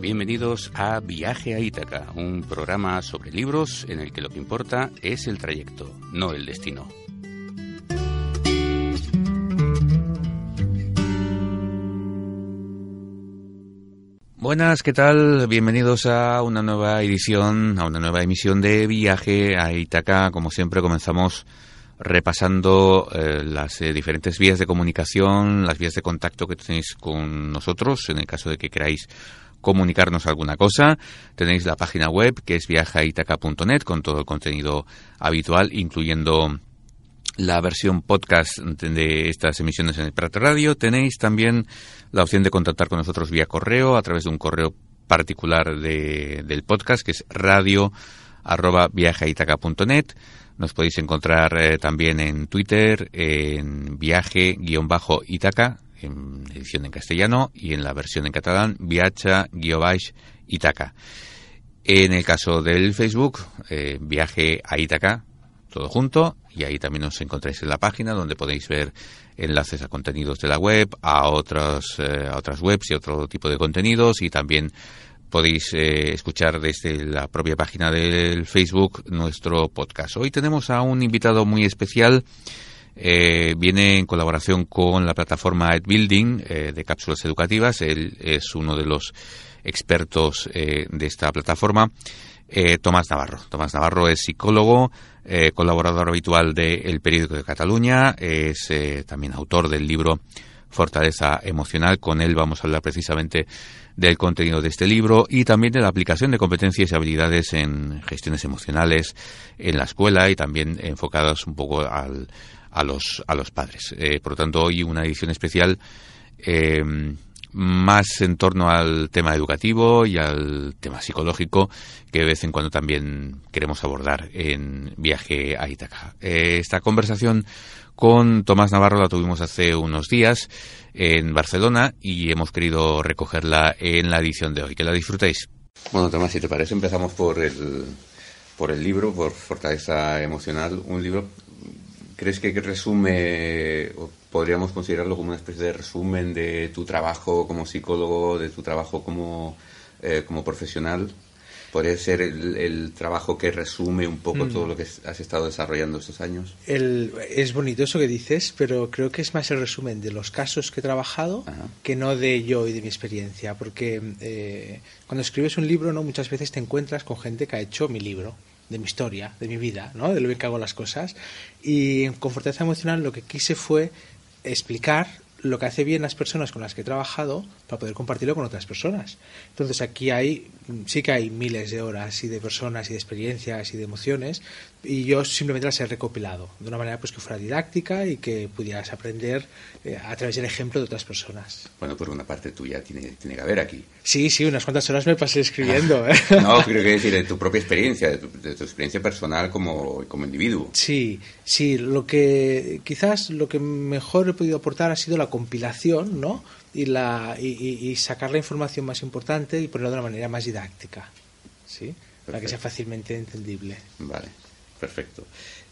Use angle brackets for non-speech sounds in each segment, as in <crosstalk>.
Bienvenidos a Viaje a Ítaca, un programa sobre libros en el que lo que importa es el trayecto, no el destino. Buenas, ¿qué tal? Bienvenidos a una nueva edición, a una nueva emisión de Viaje a Ítaca. Como siempre, comenzamos repasando eh, las eh, diferentes vías de comunicación, las vías de contacto que tenéis con nosotros, en el caso de que queráis comunicarnos alguna cosa. Tenéis la página web que es viajaitaca.net con todo el contenido habitual, incluyendo la versión podcast de estas emisiones en el Prato Radio. Tenéis también la opción de contactar con nosotros vía correo a través de un correo particular de, del podcast que es radio arroba. Nos podéis encontrar eh, también en Twitter, en viaje-itaca, en edición en castellano, y en la versión en catalán, viacha-itaca. En el caso del Facebook, eh, viaje a Itaca, todo junto, y ahí también os encontráis en la página donde podéis ver enlaces a contenidos de la web, a otras, eh, a otras webs y otro tipo de contenidos, y también podéis eh, escuchar desde la propia página del Facebook nuestro podcast. Hoy tenemos a un invitado muy especial. Eh, viene en colaboración con la plataforma EdBuilding eh, de cápsulas educativas. Él es uno de los expertos de esta plataforma. Tomás Navarro. Tomás Navarro es psicólogo, colaborador habitual de El Periódico de Cataluña, es también autor del libro Fortaleza Emocional. Con él vamos a hablar precisamente del contenido de este libro y también de la aplicación de competencias y habilidades en gestiones emocionales en la escuela y también enfocadas un poco al, a, los, a los padres. Eh, por lo tanto, hoy una edición especial eh, más en torno al tema educativo y al tema psicológico que de vez en cuando también queremos abordar en viaje a Itaca. Eh, esta conversación con Tomás Navarro la tuvimos hace unos días en Barcelona y hemos querido recogerla en la edición de hoy. Que la disfrutéis. Bueno, Tomás, si te parece, empezamos por el, por el libro, por Fortaleza Emocional. Un libro, ¿crees que resume, o podríamos considerarlo como una especie de resumen de tu trabajo como psicólogo, de tu trabajo como, eh, como profesional? podría ser el, trabajo que resume un poco todo mm. lo que has estado desarrollando estos años. es bonito eso que dices, pero creo que es más el resumen de los casos que he trabajado que no de yo y de mi experiencia, porque eh, cuando escribes un libro, no muchas veces te encuentras con gente que ha hecho mi libro de mi historia, de mi vida, ¿no? de lo que hago las cosas. Y con Fortaleza Emocional lo que quise fue explicar lo que hace bien las personas con las que he trabajado para poder compartirlo con otras personas. Entonces aquí hay, sí que hay miles de horas y de personas y de experiencias y de emociones y yo simplemente las he recopilado de una manera pues que fuera didáctica y que pudieras aprender eh, a través del ejemplo de otras personas. Bueno, por una parte tuya tiene, tiene que haber aquí. Sí, sí, unas cuantas horas me pasé escribiendo. ¿eh? no, creo que decir de tu propia experiencia, de tu, experiencia personal como, como individuo. Sí, sí, lo que quizás lo que mejor he podido aportar ha sido la compilación, ¿no? Y, la, y, sacar la información más importante y ponerlo de una manera más didáctica, ¿sí? Para que sea fácilmente entendible. Vale. Perfecto.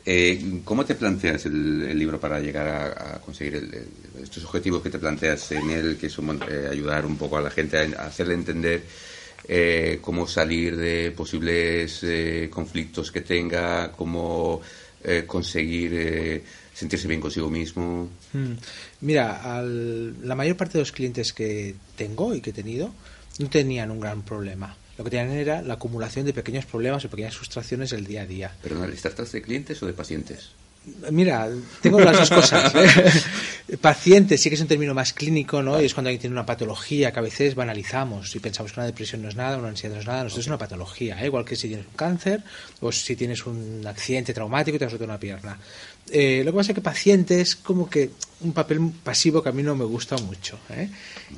Eh, ¿Cómo te planteas el, libro para llegar a, conseguir estos objetivos que te planteas en él, que son eh, ayudar un poco a la gente a, hacerle entender eh, cómo salir de posibles conflictos que tenga, cómo conseguir sentirse bien consigo mismo? Mm. Mira, la mayor parte de los clientes que tengo y que he tenido no tenían un gran problema lo que tenían era la acumulación de pequeños problemas o pequeñas frustraciones del día a día. ¿Pero ¿les tratas de clientes o de pacientes? Mira, tengo las dos cosas. <laughs> ¿eh? Pacientes sí que es un término más clínico, ¿no? Y es cuando alguien tiene una patología que a veces banalizamos y pensamos que una depresión no es nada, una ansiedad no es nada, no, es una patología, ¿eh? igual que si tienes un cáncer o si tienes un accidente traumático y te has roto una pierna. Eh, lo que pasa es que paciente es como que un papel pasivo que a mí no me gusta mucho. ¿eh?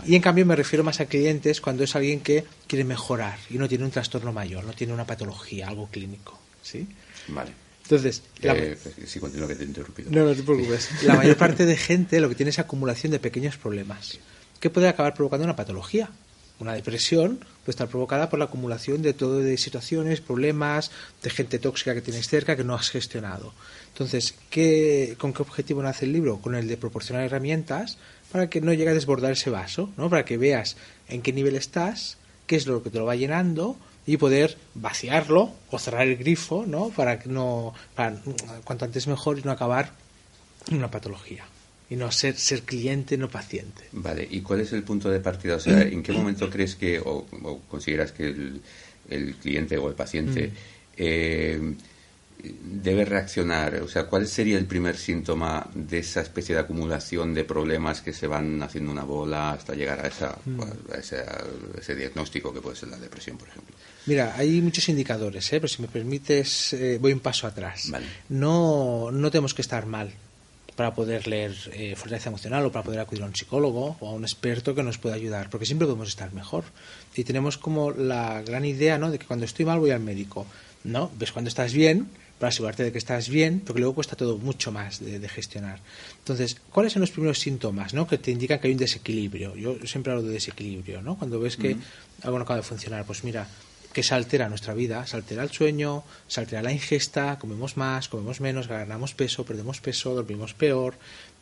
Y en cambio me refiero más a clientes cuando es alguien que quiere mejorar y no tiene un trastorno mayor, no tiene una patología, algo clínico. ¿sí? Vale. Entonces, eh, sí, continúa que te he interrumpido. No, no te preocupes. <laughs> La mayor parte de gente lo que tiene es acumulación de pequeños problemas que puede acabar provocando una patología. Una depresión puede estar provocada por la acumulación de todo de situaciones, problemas, de gente tóxica que tienes cerca que no has gestionado. Entonces, ¿qué, ¿con qué objetivo nace el libro? Con el de proporcionar herramientas para que no llegue a desbordar ese vaso, ¿no? Para que veas en qué nivel estás, qué es lo que te lo va llenando y poder vaciarlo o cerrar el grifo, ¿no? Para que no, para, cuanto antes mejor y no acabar en una patología y no ser, ser cliente, no paciente. Vale, ¿y cuál es el punto de partida? O sea, <clears throat> ¿en qué momento crees que, o, consideras que el, el, cliente o el paciente mm. eh, debe reaccionar? O sea, ¿cuál sería el primer síntoma de esa especie de acumulación de problemas que se van haciendo una bola hasta llegar a, esa, mm. ese, diagnóstico que puede ser la depresión, por ejemplo? Mira, hay muchos indicadores, ¿eh? pero si me permites, eh, voy un paso atrás. No, no tenemos que estar mal para poder leer eh, fortaleza emocional o para poder acudir a un psicólogo o a un experto que nos pueda ayudar, porque siempre podemos estar mejor. Y tenemos como la gran idea ¿no? de que cuando estoy mal voy al médico. No, ves cuando estás bien, para asegurarte de que estás bien, porque luego cuesta todo mucho más de, gestionar. Entonces, ¿cuáles son los primeros síntomas ¿no? que te indican que hay un desequilibrio? Yo siempre hablo de desequilibrio, ¿no? Cuando ves que algo no acaba de funcionar, pues mira, que se altera nuestra vida, se altera el sueño, se altera la ingesta, comemos más, comemos menos, ganamos peso, perdemos peso, dormimos peor,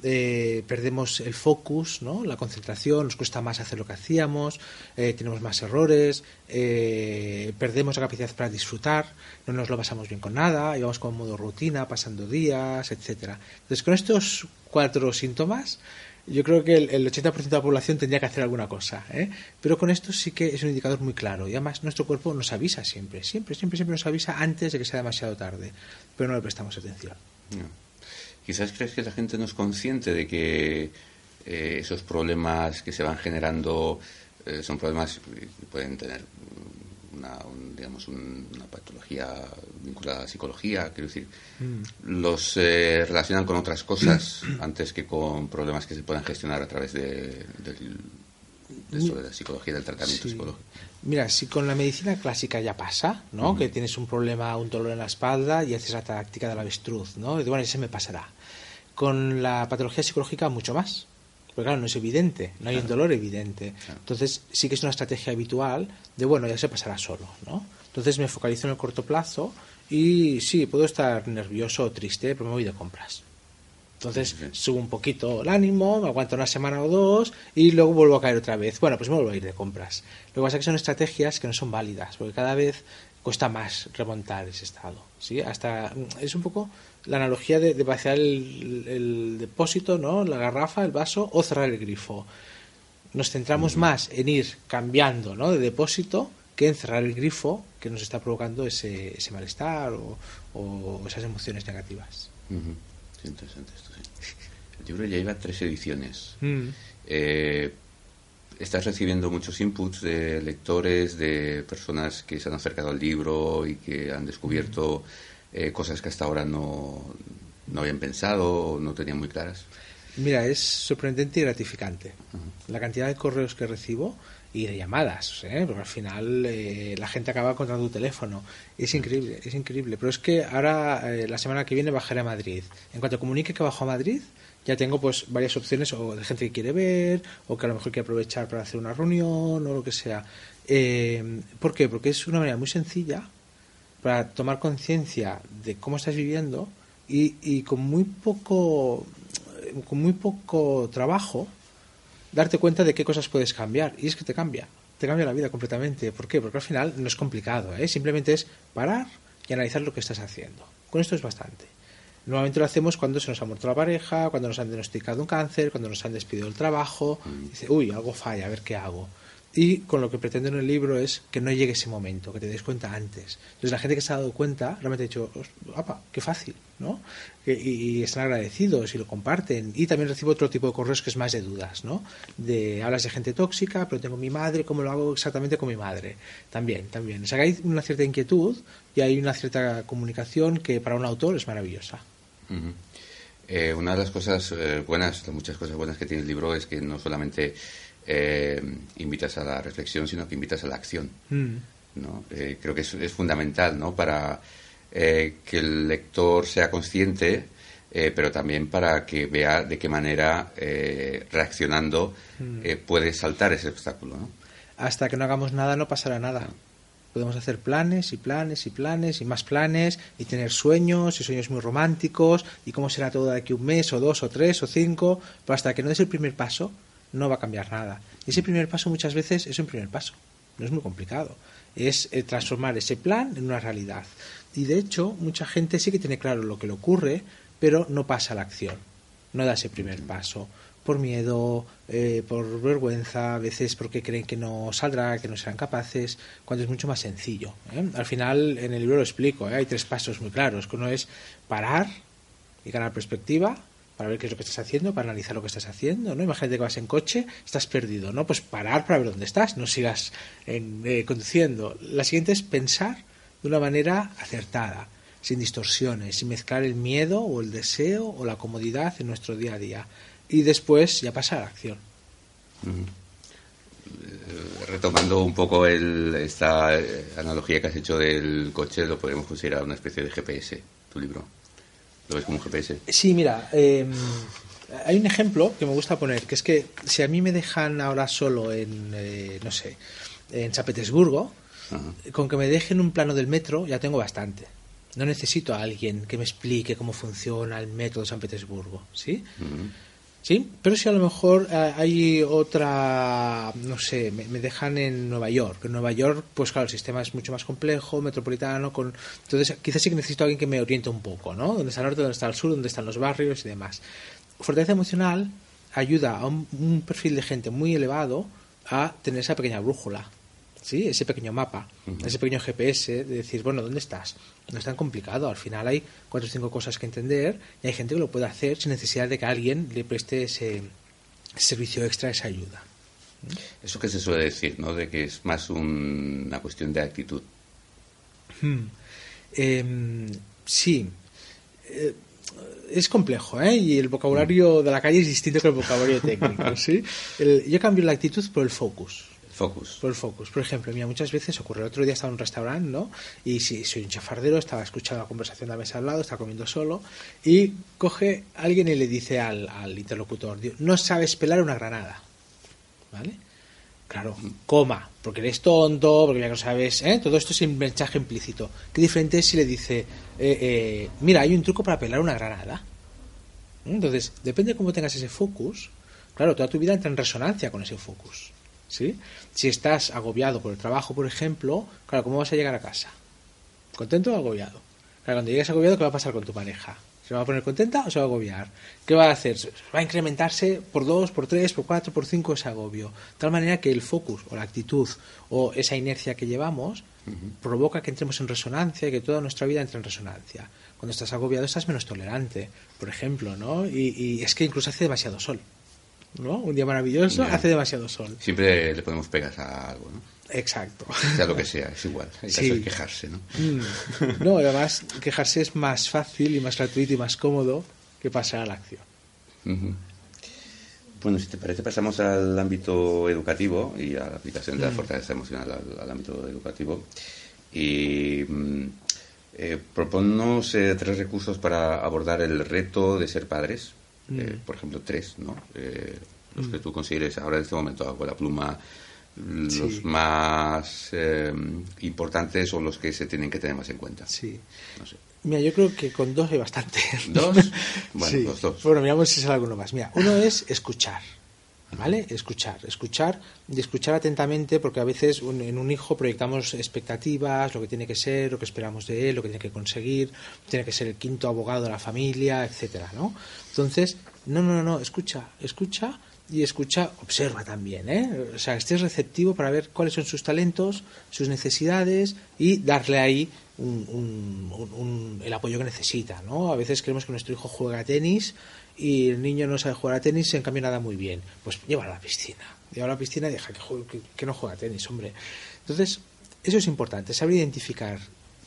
eh, perdemos el focus, ¿no? la concentración, nos cuesta más hacer lo que hacíamos, eh, tenemos más errores, eh, perdemos la capacidad para disfrutar, no nos lo pasamos bien con nada, íbamos con modo rutina, pasando días, etcétera. Entonces, con estos cuatro síntomas, yo creo que el, 80% de la población tendría que hacer alguna cosa. ¿eh? Pero con esto sí que es un indicador muy claro. Y además nuestro cuerpo nos avisa siempre, siempre, siempre, siempre nos avisa antes de que sea demasiado tarde. Pero no le prestamos atención. Quizás crees que la gente no es consciente de que eh, esos problemas que se van generando eh, son problemas que pueden tener una, digamos, una patología vinculada a la psicología, quiero decir, mm. los eh, relacionan con otras cosas <clears throat> antes que con problemas que se puedan gestionar a través de, la psicología, del tratamiento psicológico. Mira, si con la medicina clásica ya pasa, ¿no? Que tienes un problema, un dolor en la espalda y haces la táctica del avestruz, ¿no? Y bueno, ese me pasará. Con la patología psicológica mucho más. Porque claro, no es evidente, no hay un dolor evidente. Entonces sí que es una estrategia habitual de, bueno, ya se pasará solo, ¿no? Entonces me focalizo en el corto plazo y sí, puedo estar nervioso o triste, pero me voy de compras. Entonces subo un poquito el ánimo, me aguanto una semana o dos y luego vuelvo a caer otra vez. Bueno, pues me vuelvo a ir de compras. Lo que pasa es que son estrategias que no son válidas, porque cada vez cuesta más remontar ese estado. ¿sí? Hasta, es un poco la analogía de, vaciar el, depósito, ¿no? la garrafa, el vaso o cerrar el grifo. Nos centramos más en ir cambiando ¿no? de depósito que en cerrar el grifo que nos está provocando ese, ese malestar o, esas emociones negativas. interesante esto, sí. <laughs> El libro ya lleva tres ediciones. Mm. Eh, estás recibiendo muchos inputs de lectores, de personas que se han acercado al libro y que han descubierto eh, cosas que hasta ahora no, no habían pensado o no tenían muy claras? Mira, es sorprendente y gratificante. La cantidad de correos que recibo y de llamadas, ¿eh? porque al final eh, la gente acaba encontrando tu teléfono. Es increíble, es increíble. Pero es que ahora, la semana que viene, bajaré a Madrid. En cuanto comunique que bajo a Madrid, ya tengo pues varias opciones o de gente que quiere ver o que a lo mejor quiere aprovechar para hacer una reunión o lo que sea. ¿Por qué? Porque es una manera muy sencilla para tomar conciencia de cómo estás viviendo y, y, con muy poco con muy poco trabajo darte cuenta de qué cosas puedes cambiar y es que te cambia te cambia la vida completamente ¿por qué? porque al final no es complicado ¿eh? simplemente es parar y analizar lo que estás haciendo con esto es bastante Normalmente lo hacemos cuando se nos ha muerto la pareja, cuando nos han diagnosticado un cáncer, cuando nos han despedido del trabajo. Mm. Dice, uy, algo falla, a ver qué hago. Y con lo que pretendo en el libro es que no llegue ese momento, que te des cuenta antes. Entonces la gente que se ha dado cuenta realmente ha dicho, ¡apa! ¡Qué fácil! ¿no? Y, están agradecidos y lo comparten. Y también recibo otro tipo de correos que es más de dudas, ¿no? De hablas de gente tóxica, pero tengo mi madre, ¿cómo lo hago exactamente con mi madre? También, también. O sea que hay una cierta inquietud y hay una cierta comunicación que para un autor es maravillosa. Eh, una de las cosas eh, buenas, de muchas cosas buenas que tiene el libro es que no solamente eh, invitas a la reflexión, sino que invitas a la acción. Mm. ¿no? Eh, creo que es, es, fundamental ¿no? para eh, que el lector sea consciente, pero también para que vea de qué manera, reaccionando, mm. puede saltar ese obstáculo. ¿no? Hasta que no hagamos nada, no pasará nada. Podemos hacer planes y planes y planes y más planes y tener sueños y sueños muy románticos y cómo será todo de aquí un mes o dos o tres o cinco, pero hasta que no des el primer paso, no va a cambiar nada. Y ese primer paso muchas veces es un primer paso. no es muy complicado. Es eh, transformar ese plan en una realidad. Y de hecho, mucha gente sí que tiene claro lo que le ocurre, pero no pasa a la acción, no da ese primer paso por miedo, eh, por vergüenza, a veces porque creen que no saldrá, que no serán capaces, cuando es mucho más sencillo. ¿eh? Al final, en el libro lo explico, hay tres pasos muy claros, uno es parar y ganar perspectiva, para ver qué es lo que estás haciendo, para analizar lo que estás haciendo, ¿no? Imagínate que vas en coche, estás perdido, ¿no? Pues parar para ver dónde estás, no sigas conduciendo. La siguiente es pensar de una manera acertada, sin distorsiones, sin mezclar el miedo o el deseo o la comodidad en nuestro día a día y después ya pasa a la acción. Eh, retomando un poco el, esta eh, analogía que has hecho del coche, lo podemos considerar una especie de GPS, tu libro. ¿Lo ves como un GPS? Sí, mira, em, hay un ejemplo que me gusta poner, que es que si a mí me dejan ahora solo en, eh, no sé, en San Petersburgo, con que me dejen un plano del metro ya tengo bastante. No necesito a alguien que me explique cómo funciona el metro de San Petersburgo, ¿sí? Sí, pero si a lo mejor eh, hay otra, no sé, me, dejan en Nueva York. En Nueva York, pues claro, el sistema es mucho más complejo, metropolitano, con entonces quizás sí que necesito a alguien que me oriente un poco, ¿no? ¿Dónde está el norte, dónde está el sur, dónde están los barrios y demás. Fortaleza emocional ayuda a un perfil de gente muy elevado a tener esa pequeña brújula, ¿sí? ese pequeño mapa, ese pequeño GPS de decir, bueno, ¿dónde estás? No es tan complicado, al final hay cuatro o cinco cosas que entender y hay gente que lo puede hacer sin necesidad de que alguien le preste ese, servicio extra, esa ayuda. Eso que se suele decir, ¿no? De que es más una cuestión de actitud. Hmm. Em, sí. Eh, es complejo, ¿eh? Y el vocabulario de la calle es distinto que el vocabulario técnico, <laughs> ¿sí? yo cambio la actitud por el focus. Focus. Por el focus. Por ejemplo, mira, muchas veces ocurre. El otro día estaba en un restaurante, ¿no? Y si soy un chafardero, estaba escuchando la conversación de la mesa al lado, estaba comiendo solo, y coge alguien y le dice al, interlocutor, no sabes pelar una granada. ¿Vale? Claro, coma, porque eres tonto, porque ya no sabes, ¿eh? Todo esto es un mensaje implícito. Qué diferente es si le dice, eh, eh, mira, hay un truco para pelar una granada. Entonces, depende de cómo tengas ese focus, claro, toda tu vida entra en resonancia con ese focus. ¿Sí? Si estás agobiado por el trabajo, por ejemplo, claro, ¿cómo vas a llegar a casa? ¿Contento o agobiado? Claro, cuando llegues agobiado, ¿qué va a pasar con tu pareja? ¿Se va a poner contenta o se va a agobiar? ¿Qué va a hacer? Va a incrementarse por dos, por tres, por cuatro, por cinco ese agobio. De tal manera que el focus o la actitud o esa inercia que llevamos provoca que entremos en resonancia y que toda nuestra vida entre en resonancia. Cuando estás agobiado estás menos tolerante, por ejemplo, ¿no? Y, y es que incluso hace demasiado sol. ¿No? Un día maravilloso, hace demasiado sol. Siempre le podemos pegar a algo, ¿no? Exacto. Sea lo que sea, es igual. Hay que quejarse, ¿no? Mm. No, además, quejarse es más fácil y más gratuito y más cómodo que pasar a la acción. Bueno, si te parece, pasamos al ámbito educativo y a la aplicación de la mm. fortaleza emocional al, ámbito educativo. Y mm, eh, proponos eh, tres recursos para abordar el reto de ser padres. Eh, mm. por ejemplo, tres, ¿no? Eh, los que mm. tú consideres ahora en este momento con la pluma los más eh, importantes o los que se tienen que tener más en cuenta. Sí. Mira, yo creo que con dos hay bastante. ¿Dos? <laughs> Bueno, dos. Bueno, miramos si sale alguno más. Mira, uno es escuchar. ¿Vale? Escuchar, escuchar y escuchar atentamente porque a veces en un hijo proyectamos expectativas, lo que tiene que ser, lo que esperamos de él, lo que tiene que conseguir, tiene que ser el quinto abogado de la familia, etcétera, ¿no? Entonces, no, no, no, escucha, escucha y escucha, observa también, ¿eh? O sea, estés receptivo para ver cuáles son sus talentos, sus necesidades y darle ahí el apoyo que necesita, ¿no? A veces queremos que nuestro hijo juegue a tenis y el niño no sabe jugar a tenis, en cambio nada muy bien. Pues llévalo a la piscina. Llévalo a la piscina y deja que, que, no juegue a tenis, hombre. Entonces, eso es importante, saber identificar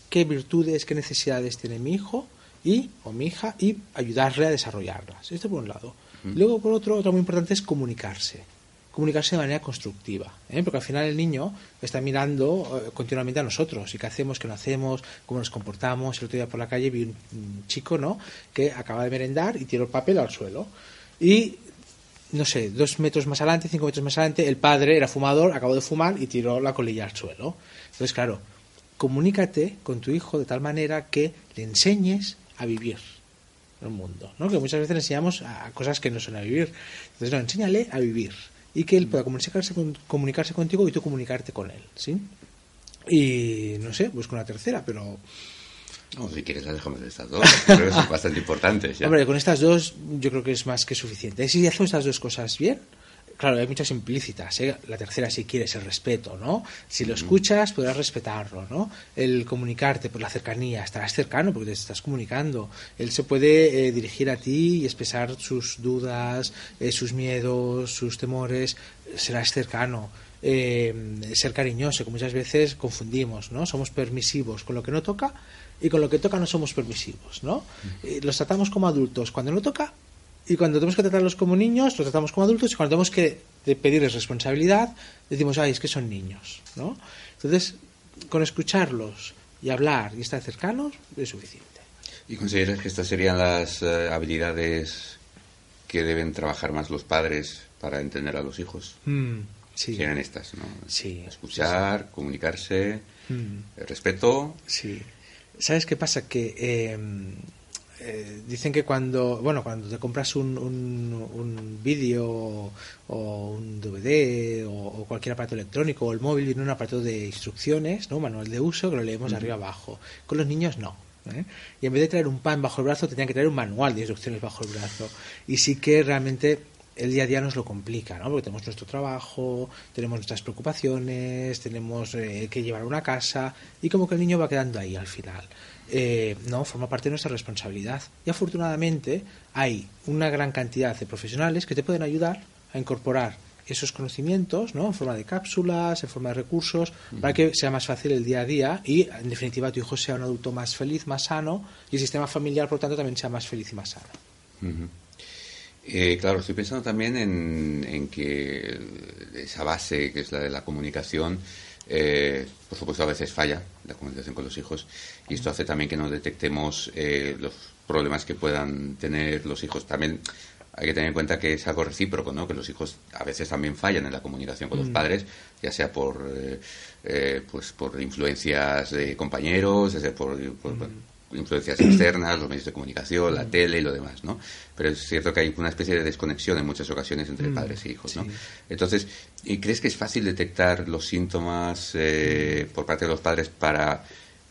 qué virtudes, qué necesidades tiene mi hijo y o mi hija y ayudarle a desarrollarlas. Esto por un lado. Luego, por otro, otro muy importante es comunicarse comunicarse de manera constructiva, ¿eh? porque al final el niño está mirando eh, continuamente a nosotros y qué hacemos, qué no hacemos, cómo nos comportamos. El otro día por la calle vi un, chico ¿no? que acaba de merendar y tiró el papel al suelo. Y no sé, dos metros más adelante, cinco metros más adelante, el padre era fumador, acabó de fumar y tiró la colilla al suelo. Entonces, claro, comunícate con tu hijo de tal manera que le enseñes a vivir en el mundo, ¿no? Que muchas veces le enseñamos a cosas que no son a vivir. Entonces, no, enséñale a vivir y que él pueda comunicarse, comunicarse contigo y tú comunicarte con él, ¿sí? Y no sé, busco una tercera, pero no, si quieres las dejamos de estas dos, creo que son bastante importantes. Hombre, con estas dos yo creo que es más que suficiente. Si hacemos estas dos cosas bien, claro, hay muchas implícitas. ¿eh? La tercera, si quieres, el respeto, ¿no? Si lo escuchas, podrás respetarlo, ¿no? El comunicarte por la cercanía, estarás cercano porque te estás comunicando. Él se puede eh, dirigir a ti y expresar sus dudas, eh, sus miedos, sus temores. Serás cercano. ser cariñoso, que muchas veces confundimos, ¿no? Somos permisivos con lo que no toca y con lo que toca no somos permisivos, ¿no? los tratamos como adultos cuando no toca y cuando tenemos que tratarlos como niños, los tratamos como adultos y cuando tenemos que pedirles responsabilidad, decimos, ay, es que son niños, ¿no? Entonces, con escucharlos y hablar y estar cercanos es suficiente. ¿Y consideras que estas serían las eh, habilidades que deben trabajar más los padres para entender a los hijos? Mm, sí. Serían estas, ¿no? Sí. Escuchar, comunicarse, mm. el respeto. Sí. ¿Sabes qué pasa? Que em, eh, dicen que cuando, bueno, cuando te compras un, un, vídeo o un DVD o, cualquier aparato electrónico o el móvil viene un aparato de instrucciones, ¿no? manual de uso, que lo leemos de arriba abajo. Con los niños no. ¿eh? Y en vez de traer un pan bajo el brazo, tenían que traer un manual de instrucciones bajo el brazo. Y sí que realmente el día a día nos lo complica, ¿no? Porque tenemos nuestro trabajo, tenemos nuestras preocupaciones, tenemos eh, que llevar una casa y como que el niño va quedando ahí al final. Eh, no, forma parte de nuestra responsabilidad. Y afortunadamente hay una gran cantidad de profesionales que te pueden ayudar a incorporar esos conocimientos, ¿no? En forma de cápsulas, en forma de recursos, para que sea más fácil el día a día y, en definitiva, tu hijo sea un adulto más feliz, más sano y el sistema familiar, por tanto, también sea más feliz y más sano. Eh, claro, estoy pensando también en, en, que esa base, que es la de la comunicación, eh, por supuesto, a veces falla la comunicación con los hijos y esto hace también que no detectemos eh, los problemas que puedan tener los hijos. También hay que tener en cuenta que es algo recíproco, ¿no? Que los hijos a veces también fallan en la comunicación con los mm. padres, ya sea por, eh, pues por influencias de compañeros, ya sea por, mm. Influencias externas, los medios de comunicación, la mm. tele y lo demás, ¿no? Pero es cierto que hay una especie de desconexión en muchas ocasiones entre padres e hijos, ¿no? Entonces, ¿Y crees que es fácil detectar los síntomas eh, por parte de los padres para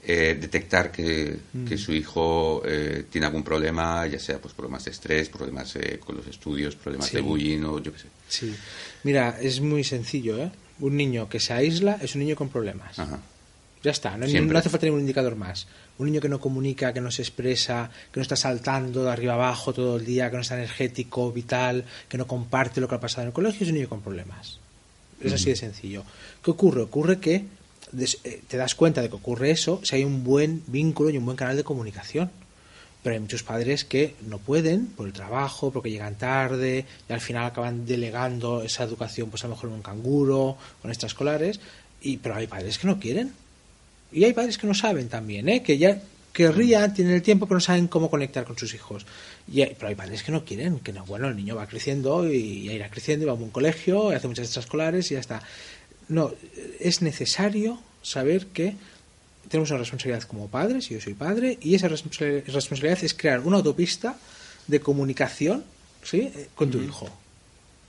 eh, detectar que, que, su hijo eh, tiene algún problema, ya sea pues problemas de estrés, problemas con los estudios, problemas de bullying o yo qué sé? Sí, mira, es muy sencillo, ¿eh? Un niño que se aísla es un niño con problemas. Ya está, no, no, hace falta ningún indicador más. Un niño que no comunica, que no se expresa, que no está saltando de arriba abajo todo el día, que no está energético, vital, que no comparte lo que ha pasado en el colegio, es un niño con problemas. Es así de sencillo. ¿Qué ocurre? Ocurre que eh, te das cuenta de que ocurre eso si hay un buen vínculo y un buen canal de comunicación. Pero hay muchos padres que no pueden por el trabajo, porque llegan tarde y al final acaban delegando esa educación, pues a lo mejor en un canguro, con extraescolares. Y, pero hay padres que no quieren. Y hay padres que no saben también, ¿eh? que ya querrían, tienen el tiempo, pero no saben cómo conectar con sus hijos. Y pero hay padres que no quieren, que no, bueno, el niño va creciendo y ya irá creciendo y va a un colegio, y hace muchas extraescolares y ya está. No, es necesario saber que tenemos una responsabilidad como padres, y yo soy padre, y esa responsabilidad es crear una autopista de comunicación ¿sí? con tu hijo.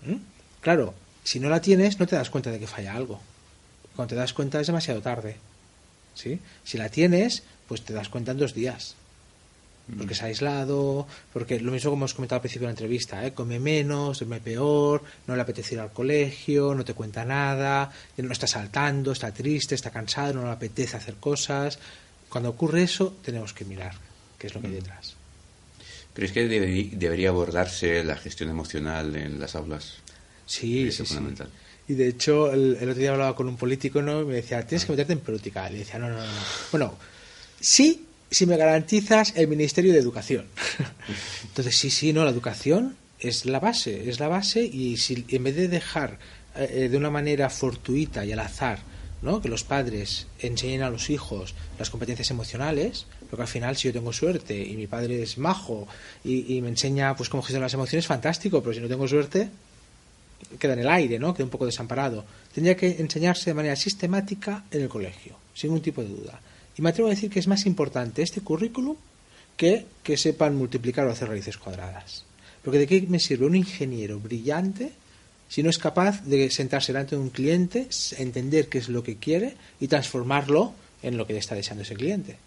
¿Mm? Claro, si no la tienes, no te das cuenta de que falla algo. Cuando te das cuenta es demasiado tarde. ¿Sí? Si la tienes, pues te das cuenta en dos días porque se ha aislado, porque lo mismo como hemos comentado al principio de la entrevista, ¿eh? come menos, duerme peor, no le apetece ir al colegio, no te cuenta nada, no está saltando, está triste, está cansado, no le apetece hacer cosas. Cuando ocurre eso, tenemos que mirar qué es lo que hay mm. detrás. ¿Crees que debería abordarse la gestión emocional en las aulas? Sí, sí, fundamental. Y de hecho, el, otro día hablaba con un político ¿no? y me decía, tienes que meterte en política. Y le decía, no, no, no. Bueno, sí si me garantizas el Ministerio de Educación. <laughs> Entonces, sí, sí, no, la educación es la base, es la base y si en vez de dejar eh, de una manera fortuita y al azar, ¿no? que los padres enseñen a los hijos las competencias emocionales, porque al final si yo tengo suerte y mi padre es majo y, me enseña pues cómo gestionar las emociones, fantástico, pero si no tengo suerte, queda en el aire, ¿no? queda un poco desamparado. Tendría que enseñarse de manera sistemática en el colegio, sin ningún tipo de duda. Y me atrevo a decir que es más importante este currículum que que sepan multiplicar o hacer raíces cuadradas. Porque de qué me sirve un ingeniero brillante si no es capaz de sentarse delante de un cliente, entender qué es lo que quiere y transformarlo en lo que le está deseando ese cliente?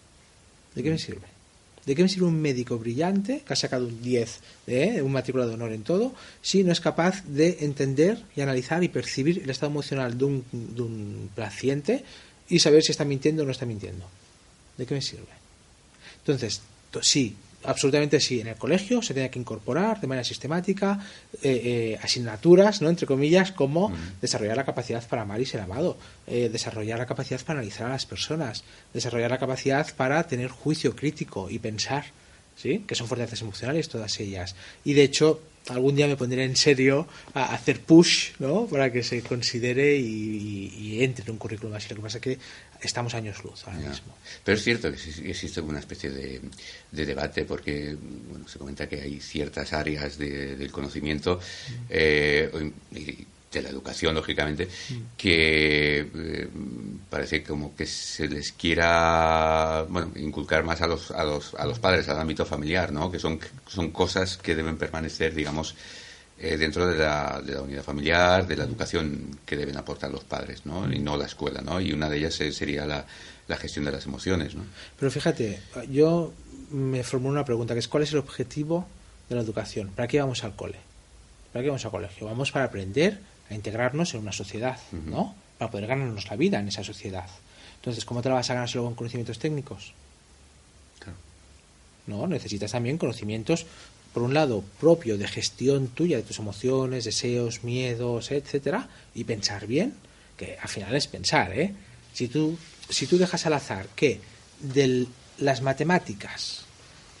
¿De qué me sirve? ¿De qué me sirve un médico brillante que ha sacado un 10, ¿eh? un matrícula de honor en todo, si no es capaz de entender y analizar y percibir el estado emocional de un, de un paciente y saber si está mintiendo o no está mintiendo? ¿De qué me sirve? Entonces, sí, absolutamente sí. En el colegio se tiene que incorporar de manera sistemática eh, eh, asignaturas, ¿no? entre comillas, como desarrollar la capacidad para amar y ser amado, eh, desarrollar la capacidad para analizar a las personas, desarrollar la capacidad para tener juicio crítico y pensar, ¿sí? que son fortalezas emocionales todas ellas. Y de hecho, algún día me pondré en serio a hacer push ¿no? para que se considere y, entre en un currículum así. Lo que pasa es que estamos años luz ahora mismo. Pero es cierto que existe una especie de, debate porque bueno, se comenta que hay ciertas áreas del conocimiento eh, y de la educación, lógicamente, que eh, parece como que se les quiera bueno, inculcar más a los, a los, a los padres, al ámbito familiar, ¿no? que son, son cosas que deben permanecer, digamos, eh, dentro de la, de la, unidad familiar, de la educación que deben aportar los padres, ¿no? Y no la escuela, ¿no? Y una de ellas sería la, la gestión de las emociones, ¿no? Pero fíjate, yo me formulo una pregunta, que es ¿cuál es el objetivo de la educación? ¿Para qué vamos al cole? ¿Para qué vamos al colegio? Vamos para aprender a integrarnos en una sociedad, ¿no? Para poder ganarnos la vida en esa sociedad. Entonces, ¿cómo te la vas a ganar solo con conocimientos técnicos? Claro. No, necesitas también conocimientos por un lado, propio de gestión tuya de tus emociones, deseos, miedos, etcétera, y pensar bien, que al final es pensar, ¿eh? Si tú, si tú dejas al azar que de las matemáticas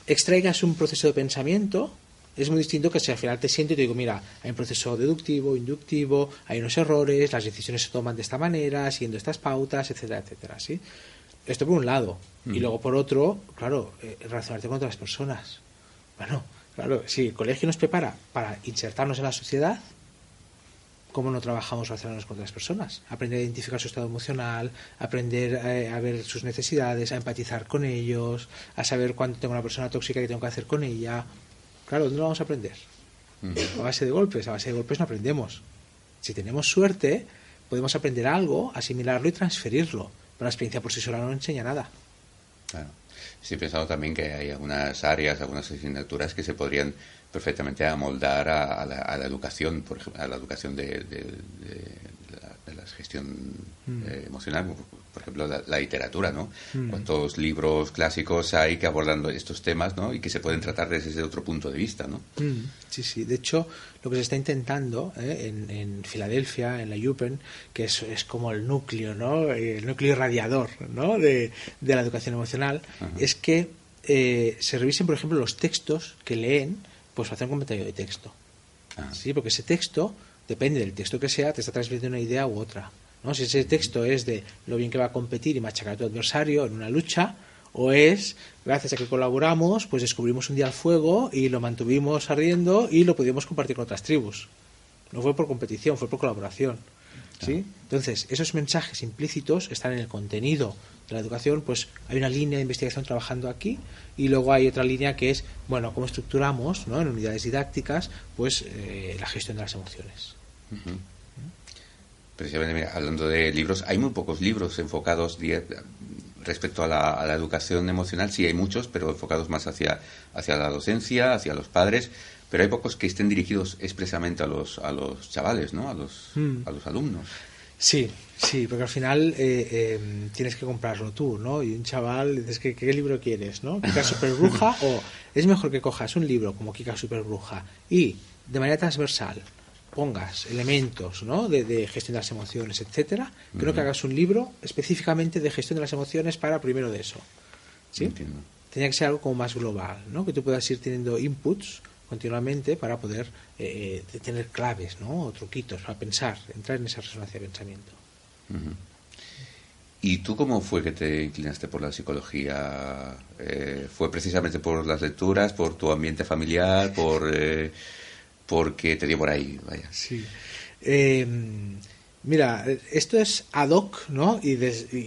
extraigas un proceso de pensamiento, es muy distinto que si al final te siento y te digo, mira, hay un proceso deductivo, inductivo, hay unos errores, las decisiones se toman de esta manera, siguiendo estas pautas, etcétera, etcétera, ¿sí? Esto por un lado. Y mm. luego por otro, claro, eh, relacionarte con otras personas. Bueno, Claro, si el colegio nos prepara para insertarnos en la sociedad, ¿cómo no trabajamos relacionarnos con otras personas? Aprender a identificar su estado emocional, aprender eh, a, ver sus necesidades, a empatizar con ellos, a saber cuándo tengo una persona tóxica que tengo que hacer con ella. Claro, ¿dónde lo vamos a aprender? A base de golpes. A base de golpes no aprendemos. Si tenemos suerte, podemos aprender algo, asimilarlo y transferirlo. Pero la experiencia por sí sola no enseña nada. Claro. Sí, he pensado también que hay algunas áreas, algunas asignaturas que se podrían perfectamente amoldar a, la, educación, por ejemplo, a la educación de, la, gestión mm. eh, emocional, por ejemplo, la, literatura, ¿no? Mm. Cuántos libros clásicos hay que abordan estos temas, ¿no? Y que se pueden tratar desde otro punto de vista, ¿no? Mm. Sí, sí. De hecho, lo que se está intentando ¿eh? en, Filadelfia, en la UPenn, que es, es, como el núcleo, ¿no? El núcleo radiador, ¿no? De, la educación emocional, es que eh, se revisen, por ejemplo, los textos que leen, pues hacer un comentario de texto. Ah. Sí, porque ese texto, depende del texto que sea, te está transmitiendo una idea u otra. ¿No? Si ese texto es de lo bien que va a competir y machacar a tu adversario en una lucha, o es, gracias a que colaboramos, pues descubrimos un día el fuego y lo mantuvimos ardiendo y lo pudimos compartir con otras tribus. No fue por competición, fue por colaboración. ¿sí? Entonces, esos mensajes implícitos están en el contenido de la educación, pues hay una línea de investigación trabajando aquí y luego hay otra línea que es, bueno, cómo estructuramos ¿no? en unidades didácticas pues eh, la gestión de las emociones precisamente hablando de libros, hay muy pocos libros enfocados respecto a la, educación emocional, sí hay muchos, pero enfocados más hacia, hacia la docencia, hacia los padres, pero hay pocos que estén dirigidos expresamente a los, a los chavales, ¿no? a, los, hmm. a los alumnos. Sí, sí, porque al final eh, eh, tienes que comprarlo tú, ¿no? Y un chaval dices, ¿qué, qué libro quieres, no? ¿Kika <laughs> Superbruja? o es mejor que cojas un libro como Kika Superbruja y de manera transversal pongas elementos ¿no? de, gestión de las emociones, etcétera, creo que hagas un libro específicamente de gestión de las emociones para primero de eso. ¿sí? Tenía que ser algo como más global, ¿no? que tú puedas ir teniendo inputs continuamente para poder eh, eh, tener claves ¿no? o truquitos para pensar, entrar en esa resonancia de pensamiento. ¿Y tú cómo fue que te inclinaste por la psicología? Eh, ¿Fue precisamente por las lecturas, por tu ambiente familiar, por porque te dio por ahí, vaya. Sí. Em, Mira, esto es ad hoc, ¿no? Y,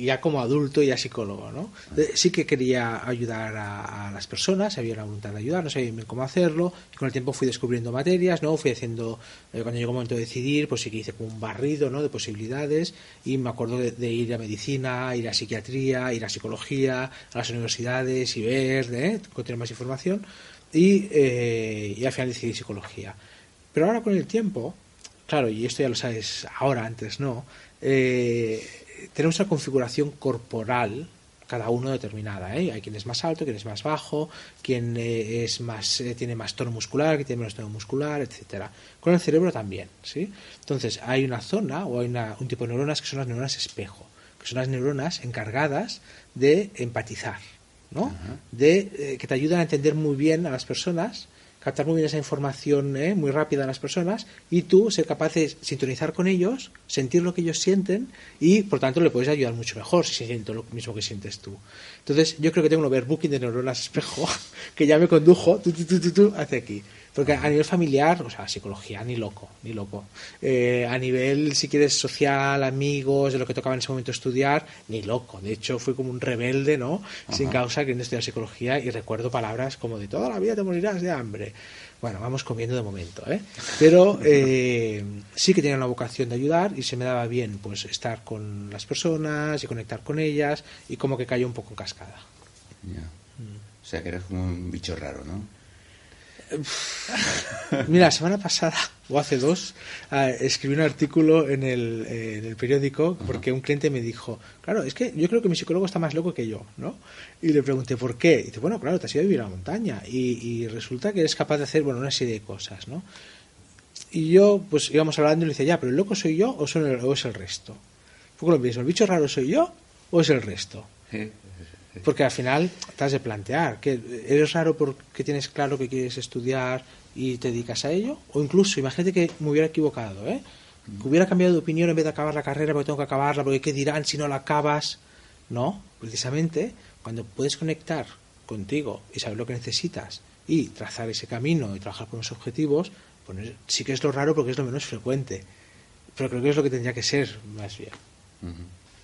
ya como adulto ya psicólogo, ¿no? Sí que quería ayudar a, las personas, había la voluntad de ayudar, no sabía bien cómo hacerlo, y con el tiempo fui descubriendo materias, ¿no? Fui haciendo, eh, cuando llegó el momento de decidir, pues sí que hice como un barrido, ¿no? De posibilidades, y me acuerdo de, ir a medicina, ir a psiquiatría, ir a psicología, a las universidades y ver, ¿eh? Tener más información, y, eh, y al final decidí psicología. Pero ahora con el tiempo, claro, y esto ya lo sabes ahora, antes no, eh, tenemos una configuración corporal cada uno determinada. ¿eh? Hay quien es más alto, quien es más bajo, quien eh, es más, eh, tiene más tono muscular, quien tiene menos tono muscular, etcétera. Con el cerebro también. ¿sí? Entonces, hay una zona o hay un tipo de neuronas que son las neuronas espejo, que son las neuronas encargadas de empatizar, ¿no? de que te ayudan a entender muy bien a las personas captar muy bien esa información ¿eh? muy rápida a las personas y tú ser capaz de sintonizar con ellos, sentir lo que ellos sienten y por tanto le puedes ayudar mucho mejor si siente lo mismo que sientes tú. Entonces yo creo que tengo un overbooking de neuronas espejo <laughs> que ya me condujo hacia aquí. Porque a nivel familiar, o sea, psicología, ni loco, ni loco. Eh, a nivel, si quieres, social, amigos, de lo que tocaba en ese momento estudiar, ni loco. De hecho, fui como un rebelde, ¿no? Sin causa, queriendo estudiar psicología y recuerdo palabras como de toda la vida te morirás de hambre. Bueno, vamos comiendo de momento, ¿eh? Pero <laughs> eh, sí que tenía una vocación de ayudar y se me daba bien, pues, estar con las personas y conectar con ellas y como que cayó un poco en cascada. O sea, que eres como un bicho raro, ¿no? Mira, la semana pasada, o hace dos, ah, escribí un artículo en el, en el periódico porque un cliente me dijo, claro, es que yo creo que mi psicólogo está más loco que yo, ¿no? Y le pregunté, ¿por qué? Y dice, bueno, claro, te has ido a vivir a la montaña y, resulta que eres capaz de hacer, bueno, una serie de cosas, ¿no? Y yo, pues íbamos hablando y le decía, ya, pero el loco soy yo o, son o es el resto. Poco lo mismo, ¿el bicho raro soy yo o es el resto? Porque al final te has de plantear que eres raro porque tienes claro que quieres estudiar y te dedicas a ello. O incluso, imagínate que me hubiera equivocado, ¿eh? Que hubiera cambiado de opinión en vez de acabar la carrera porque tengo que acabarla, porque qué dirán si no la acabas. No, precisamente cuando puedes conectar contigo y saber lo que necesitas y trazar ese camino y trabajar por unos objetivos, pues sí que es lo raro porque es lo menos frecuente. Pero creo que es lo que tendría que ser más bien.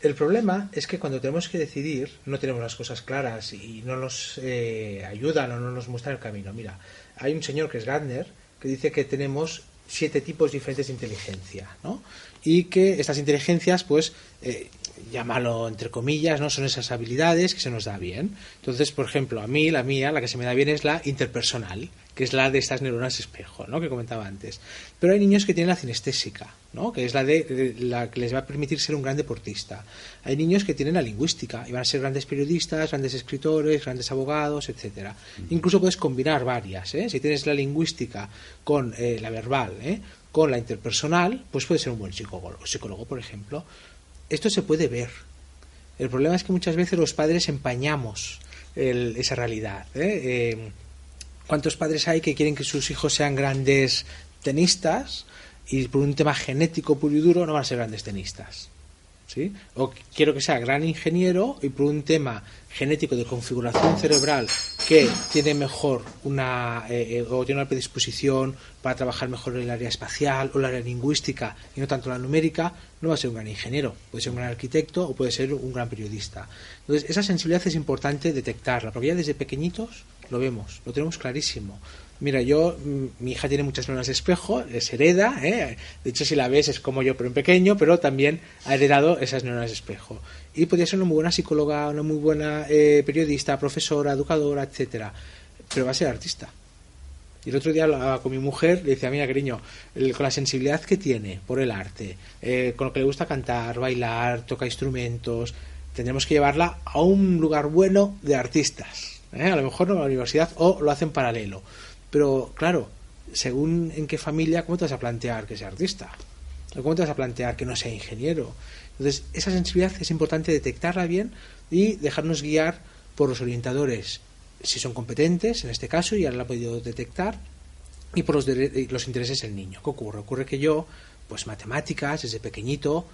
El problema es que cuando tenemos que decidir no tenemos las cosas claras y no nos eh, ayudan o no nos muestran el camino. Mira, hay un señor que es Gardner que dice que tenemos siete tipos diferentes de inteligencia, ¿no? Y que estas inteligencias, pues, eh, llámalo entre comillas, ¿no? Son esas habilidades que se nos da bien. Entonces, por ejemplo, a mí, la mía, la que se me da bien es la interpersonal que es la de estas neuronas espejo, ¿no? que comentaba antes. Pero hay niños que tienen la cinestésica, ¿no? que es la, de, la que les va a permitir ser un gran deportista. Hay niños que tienen la lingüística y van a ser grandes periodistas, grandes escritores, grandes abogados, etcétera. Incluso puedes combinar varias. ¿eh? Si tienes la lingüística con eh, la verbal, ¿eh? con la interpersonal, pues puedes ser un buen psicólogo, psicólogo, por ejemplo. Esto se puede ver. El problema es que muchas veces los padres empañamos esa realidad. ¿eh? ¿Cuántos padres hay que quieren que sus hijos sean grandes tenistas y por un tema genético puro y duro no van a ser grandes tenistas? ¿Sí? O quiero que sea gran ingeniero y por un tema genético de configuración cerebral que tiene mejor una eh, eh, o tiene una predisposición para trabajar mejor en el área espacial o el área lingüística y no tanto la numérica, no va a ser un gran ingeniero, puede ser un gran arquitecto o puede ser un gran periodista. Entonces, esa sensibilidad es importante detectarla, porque ya desde pequeñitos lo vemos, lo tenemos clarísimo. Mira, yo, mm, mi hija tiene muchas neuronas de espejo, es hereda, ¿eh? de hecho si la ves es como yo pero en pequeño, pero también ha heredado esas neuronas de espejo. Y podría ser una muy buena psicóloga, una muy buena eh, periodista, profesora, educadora, etcétera, pero va a ser artista. Y el otro día con mi mujer le decía, mira, cariño, con la sensibilidad que tiene por el arte, eh, con lo que le gusta cantar, bailar, toca instrumentos, tendremos que llevarla a un lugar bueno de artistas ¿eh? a lo mejor no a la universidad o lo hacen paralelo. Pero claro, según en qué familia, ¿cómo te vas a plantear que sea artista? ¿Cómo te vas a plantear que no sea ingeniero? Entonces, esa sensibilidad es importante detectarla bien y dejarnos guiar por los orientadores, si son competentes, en este caso, y ahora la ha podido detectar, y por los, los intereses del niño. ¿Qué ocurre? Ocurre que yo, pues matemáticas, desde pequeñito,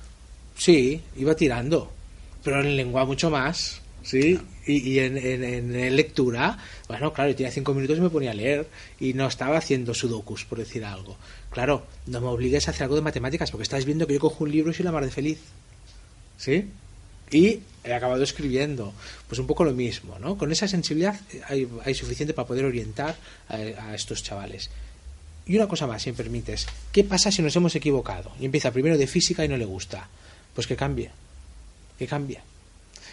sí, iba tirando, pero en lengua mucho más, ¿sí? Y, en, en, lectura, bueno, claro, yo tenía cinco minutos y me ponía a leer y no estaba haciendo sudokus, por decir algo. Claro, no me obligues a hacer algo de matemáticas porque estás viendo que yo cojo un libro y soy la mar de feliz. ¿Sí? Y he acabado escribiendo. Pues un poco lo mismo, ¿no? Con esa sensibilidad hay, hay suficiente para poder orientar a, estos chavales. Y una cosa más, si me permites. ¿Qué pasa si nos hemos equivocado? Y empieza primero de física y no le gusta. Pues que cambie. Que cambie.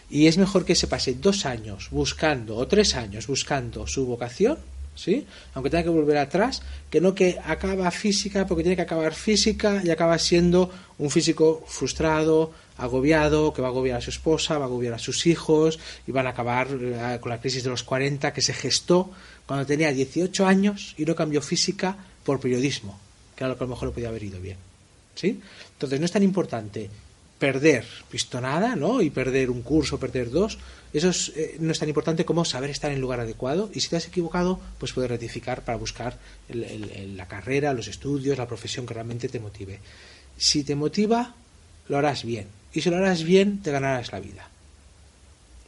Y es mejor que se pase dos años buscando, o tres años buscando su vocación, ¿sí? Aunque tenga que volver atrás, que no que acaba física porque tiene que acabar física y acaba siendo un físico frustrado, agobiado, que va a agobiar a su esposa, va a agobiar a sus hijos y van a acabar eh, con la crisis de los 40 que se gestó cuando tenía 18 años y no cambió física por periodismo, que era lo que a lo mejor le podía haber ido bien. ¿Sí? Entonces no es tan importante perder pistonada, ¿no? Y perder un curso, perder dos, eso eh, no es tan importante como saber estar en el lugar adecuado y si te has equivocado, pues poder rectificar para buscar la carrera, los estudios, la profesión que realmente te motive. Si te motiva, lo harás bien y si lo harás bien, te ganarás la vida.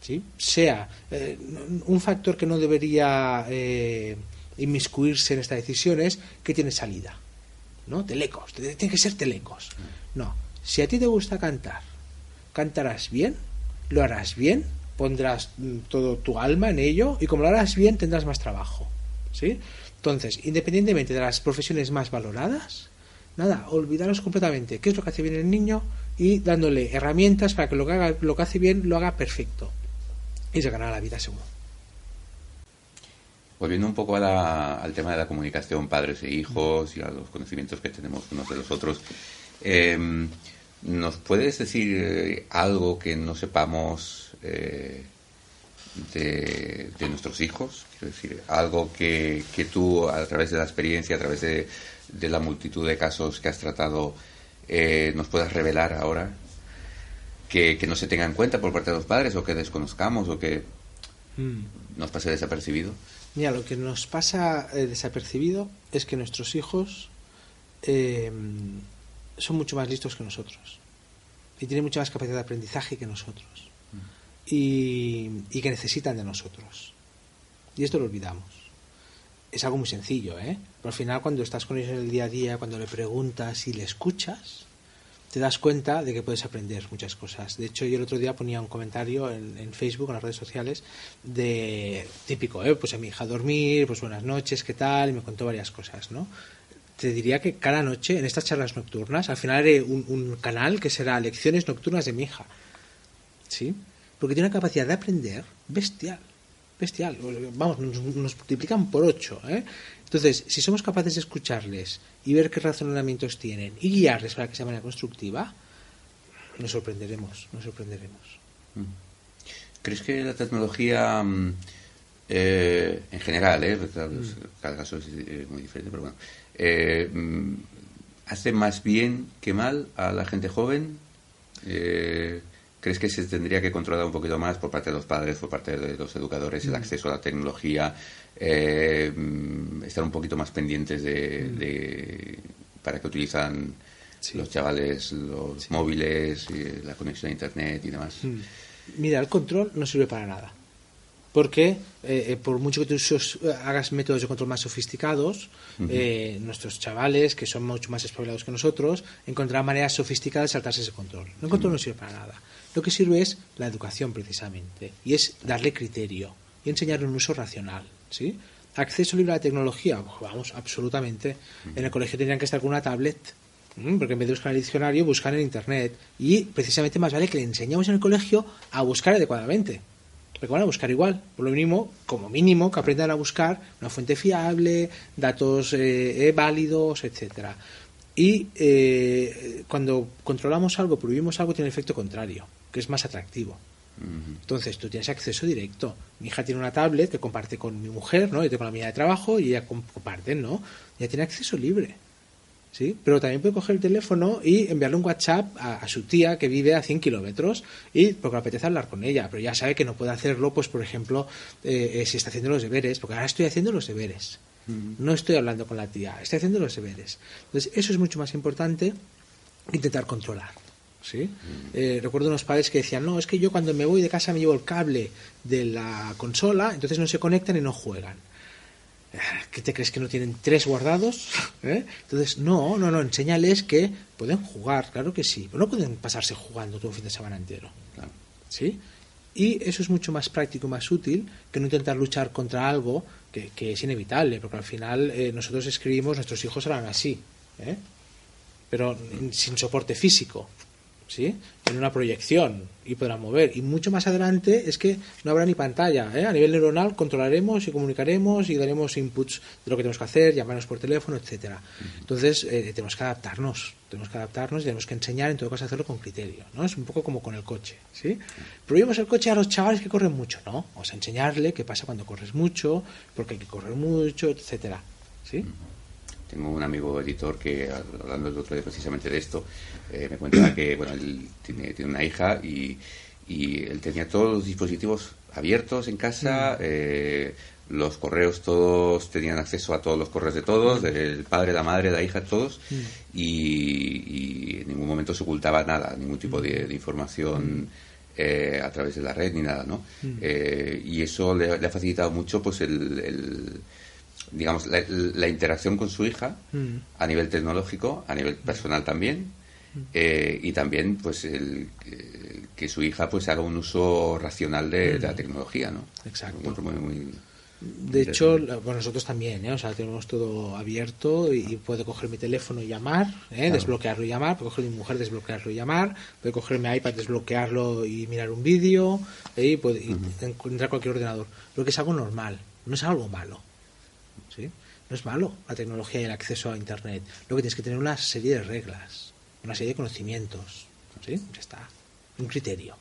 ¿Sí? Sea eh, un factor que no debería eh, inmiscuirse en esta decisión es que tiene salida. ¿No? Telecos, tiene que ser telecos. No, si a ti te gusta cantar, cantarás bien, lo harás bien, pondrás mm, todo tu alma en ello y como lo harás bien tendrás más trabajo. ¿Sí? Entonces, independientemente de las profesiones más valoradas, nada, olvidaros completamente qué es lo que hace bien el niño y dándole herramientas para que lo que, haga, lo que hace bien lo haga perfecto. Y se ganará la vida seguro. Volviendo un poco al tema de la comunicación padres e hijos y a los conocimientos que tenemos unos de los otros, em, ¿nos puedes decir eh, algo que no sepamos eh, de, nuestros hijos? Quiero decir, algo que, que, tú, a través de la experiencia, a través de, de la multitud de casos que has tratado, eh, nos puedas revelar ahora que, no se tenga en cuenta por parte de los padres o que desconozcamos o que mm. nos pase desapercibido? Mira, lo que nos pasa eh, desapercibido es que nuestros hijos eh, son mucho más listos que nosotros y tienen mucha más capacidad de aprendizaje que nosotros mm. y, y que necesitan de nosotros. Y esto lo olvidamos es algo muy sencillo, ¿eh? Pero al final cuando estás con ellos en el día a día, cuando le preguntas y le escuchas, te das cuenta de que puedes aprender muchas cosas. De hecho, yo el otro día ponía un comentario en, Facebook, en las redes sociales, de típico, ¿eh? Pues a mi hija dormir, pues buenas noches, ¿qué tal? Y me contó varias cosas, ¿no? Te diría que cada noche, en estas charlas nocturnas, al final haré un, canal que será lecciones nocturnas de mi hija. ¿Sí? Porque tiene una capacidad de aprender bestial bestial. Vamos, nos, multiplican por ocho. ¿eh? Entonces, si somos capaces de escucharles y ver qué razonamientos tienen y guiarles para que sea manera constructiva, nos sorprenderemos, nos sorprenderemos. Mm. ¿Crees que la tecnología, mm, eh, en general, eh, mm. cada caso es eh, muy diferente, pero bueno, eh, hace más bien que mal a la gente joven? Eh, ¿Crees que se tendría que controlar un poquito más por parte de los padres, por parte de los educadores, el mm. acceso a la tecnología, eh, estar un poquito más pendientes de, mm. para que utilizan los chavales los móviles, y la conexión a internet y demás? Mm. Mira, el control no sirve para nada. Porque eh, eh, por mucho que tú hagas métodos de control más sofisticados, nuestros chavales, que son mucho más espabilados que nosotros, encontrarán maneras sofisticadas de saltarse ese control. El control no sirve para nada. Lo que sirve es la educación precisamente, y es darle criterio y enseñarle un uso racional. ¿sí? ¿Acceso libre a la tecnología? Vamos, absolutamente. En el colegio tendrían que estar con una tablet, porque en vez de buscar el diccionario, buscan en Internet. Y precisamente más vale que le enseñemos en el colegio a buscar adecuadamente. Porque van a buscar igual, por lo mínimo, como mínimo, que aprendan a buscar una fuente fiable, datos eh, eh, válidos, etcétera. Y eh, cuando controlamos algo, prohibimos algo, tiene efecto contrario que es más atractivo. Entonces tú tienes acceso directo. Mi hija tiene una tablet que comparte con mi mujer, ¿no? Yo tengo la mía de trabajo y ella comparten, ¿no? Ella tiene acceso libre. ¿Sí? Pero también puede coger el teléfono y enviarle un WhatsApp a, su tía que vive a 100 kilómetros y porque le apetece hablar con ella, pero ya sabe que no puede hacerlo, pues por ejemplo, eh, eh, si está haciendo los deberes, porque ahora estoy haciendo los deberes. No estoy hablando con la tía, estoy haciendo los deberes. Entonces, eso es mucho más importante, intentar controlar. ¿sí? Eh, recuerdo unos padres que decían, no, es que yo cuando me voy de casa me llevo el cable de la consola, entonces no se conectan y no juegan. ¿Qué te crees que no tienen tres guardados? ¿Eh? Entonces, no, no, no, enséñales que pueden jugar, claro que sí, pero no pueden pasarse jugando todo el fin de semana entero. ¿Sí? Y eso es mucho más práctico más útil que no intentar luchar contra algo que, es inevitable, porque al final eh, nosotros escribimos, nuestros hijos harán así, ¿eh? pero sin soporte físico. ¿Sí? en una proyección y podrán mover. Y mucho más adelante es que no habrá ni pantalla. ¿eh? A nivel neuronal controlaremos y comunicaremos y daremos inputs de lo que tenemos que hacer, llamarnos por teléfono, etcétera. Entonces eh, tenemos que adaptarnos, tenemos que adaptarnos y tenemos que enseñar en todo caso a hacerlo con criterio. ¿no? Es un poco como con el coche. ¿sí? Prohibimos el coche a los chavales que corren mucho, ¿no? Vamos a enseñarle qué pasa cuando corres mucho, porque hay que correr mucho, etcétera. ¿sí? Tengo un amigo editor que, hablando el otro día precisamente de esto, eh, me cuenta que bueno, él tiene, tiene una hija y, y, él tenía todos los dispositivos abiertos en casa, mm. eh, los correos todos tenían acceso a todos los correos de todos, mm. del padre, la madre, la hija, todos, mm. y, en ningún momento se ocultaba nada, ningún tipo de, información. Eh, a través de la red ni nada, ¿no? y eso le, ha facilitado mucho, pues, el digamos, la, interacción con su hija mm. a nivel tecnológico, a nivel personal también, mm. eh, y también pues el, que su hija pues haga un uso racional de, la mm. tecnología, ¿no? Exacto. de hecho, bueno, nosotros también, ¿eh? o sea, tenemos todo abierto y, puede coger mi teléfono y llamar, ¿eh? desbloquearlo y llamar, puede coger mi mujer, desbloquearlo y llamar, puede coger mi iPad, desbloquearlo y mirar un vídeo, y puede entrar cualquier ordenador. Lo que es algo normal, no es algo malo. No es malo la tecnología y el acceso a Internet. Lo que tienes que tener una serie de reglas, una serie de conocimientos. ¿Sí? Ya está. Un criterio.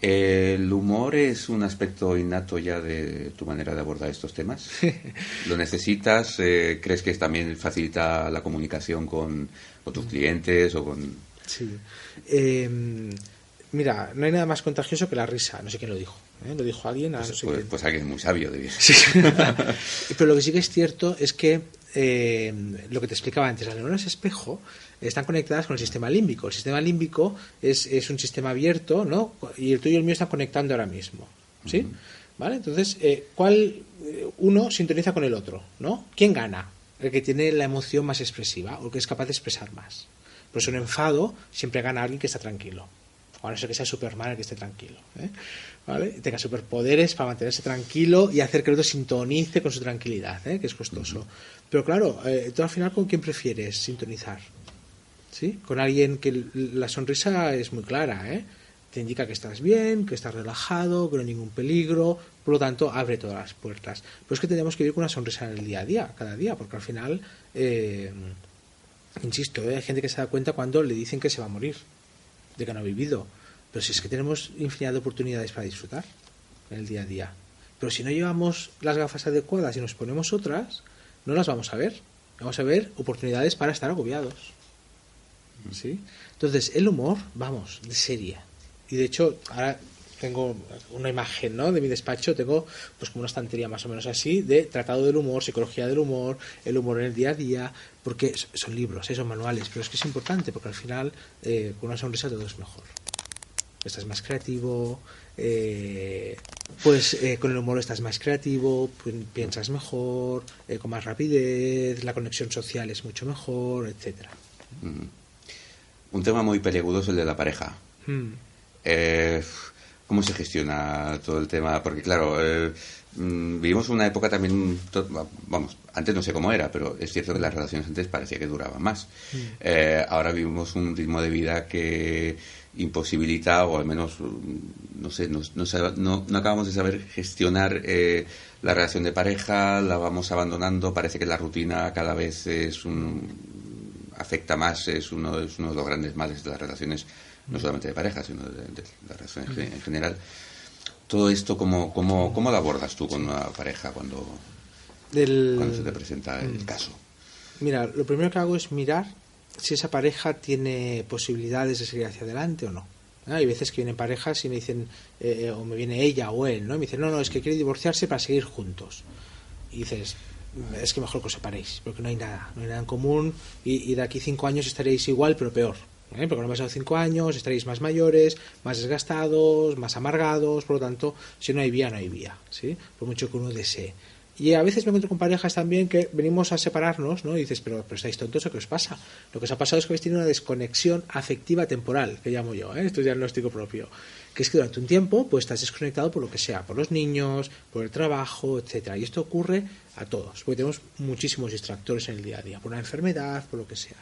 ¿El humor es un aspecto innato ya de tu manera de abordar estos temas? <laughs> ¿Lo necesitas? Eh, ¿Crees que también facilita la comunicación con, tus clientes o con...? Sí. Em, mira, no hay nada más contagioso que la risa. No sé quién lo dijo. ¿Eh? Lo dijo alguien. Pues, no pues, pues, alguien muy sabio. <laughs> Pero lo que sí que es cierto es que eh, lo que te explicaba antes, las neuronas espejo están conectadas con el sistema límbico. El sistema límbico es, es un sistema abierto, ¿no? Y el tuyo y el mío están conectando ahora mismo. ¿Sí? ¿Vale? Entonces, eh, ¿cuál uno sintoniza con el otro? ¿No? ¿Quién gana? El que tiene la emoción más expresiva o el que es capaz de expresar más. Por eso un enfado siempre gana alguien que está tranquilo. A no ser que sea Superman el que esté tranquilo. ¿eh? ¿vale? tenga superpoderes para mantenerse tranquilo y hacer que el otro sintonice con su tranquilidad, ¿eh? que es costoso. Pero claro, eh, tú al final con quién prefieres sintonizar? ¿Sí? Con alguien que la sonrisa es muy clara, ¿eh? Te indica que estás bien, que estás relajado, que no hay ningún peligro, por lo tanto abre todas las puertas. Pero es que tenemos que vivir con una sonrisa en el día a día, cada día, porque al final, eh, insisto, hay gente que se da cuenta cuando le dicen que se va a morir, de que no ha vivido pero si es que tenemos infinidad de oportunidades para disfrutar en el día a día. Pero si no llevamos las gafas adecuadas y nos ponemos otras, no las vamos a ver. Vamos a ver oportunidades para estar agobiados. ¿Sí? Entonces, el humor, vamos, de serie. Y de hecho, ahora tengo una imagen ¿no? de mi despacho, tengo pues como una estantería más o menos así de tratado del humor, psicología del humor, el humor en el día a día, porque son libros, ¿eh? son manuales, pero es que es importante porque al final eh, con una sonrisa todo es mejor estás más creativo, eh, pues eh, con el humor estás más creativo, piensas mejor, eh, con más rapidez, la conexión social es mucho mejor, etcétera. Un tema muy peliagudo es el de la pareja. Hmm. ¿Cómo se gestiona todo el tema? Porque claro, mm, vivimos una época también, vamos, antes no sé cómo era, pero es cierto que las relaciones antes parecía que duraban más. Hmm. ahora vivimos un ritmo de vida que imposibilita o al menos no sé no, no, no acabamos de saber gestionar eh, la relación de pareja la vamos abandonando parece que la rutina cada vez es un afecta más es uno es uno de los grandes males de las relaciones no solamente de pareja sino de, las relaciones en general todo esto cómo, cómo, cómo lo abordas tú con una pareja cuando cuando se te presenta el mm. caso mira lo primero que hago es mirar si esa pareja tiene posibilidades de seguir hacia adelante o no. Hay veces que vienen parejas y me dicen, eh, o me viene ella o él, ¿no? Y me dicen, no, no, es que quiere divorciarse para seguir juntos. Y dices, es que mejor que os separéis, porque no hay nada, no hay nada en común y, de aquí cinco años estaréis igual, pero peor. ¿Eh? porque no han pasado cinco años, estaréis más mayores, más desgastados, más amargados, por lo tanto, si no hay vía, no hay vía, ¿sí? Por mucho que uno desee. Y a veces me encuentro con parejas también que venimos a separarnos, ¿no? Y dices, pero, pero estáis tontos, ¿o qué os pasa? Lo que os ha pasado es que habéis tenido una desconexión afectiva temporal, que llamo yo, ¿eh? Esto es diagnóstico propio. Que es que durante un tiempo, pues estás desconectado por lo que sea, por los niños, por el trabajo, etcétera. Y esto ocurre a todos, porque tenemos muchísimos distractores en el día a día, por una enfermedad, por lo que sea.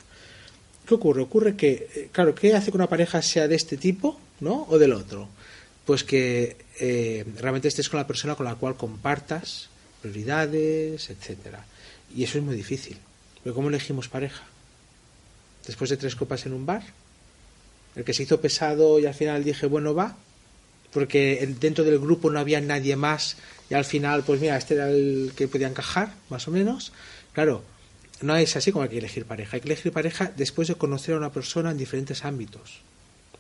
¿Qué ocurre? Ocurre que, eh, claro, ¿qué hace que una pareja sea de este tipo, ¿no? O del otro? Pues que eh, realmente estés con la persona con la cual compartas prioridades, etcétera. Y eso es muy difícil. Pero ¿cómo elegimos pareja? Después de tres copas en un bar, el que se hizo pesado y al final dije, bueno, va, porque dentro del grupo no había nadie más y al final, pues mira, este era el que podía encajar, más o menos. Claro, no es así como hay que elegir pareja. Hay que elegir pareja después de conocer a una persona en diferentes ámbitos.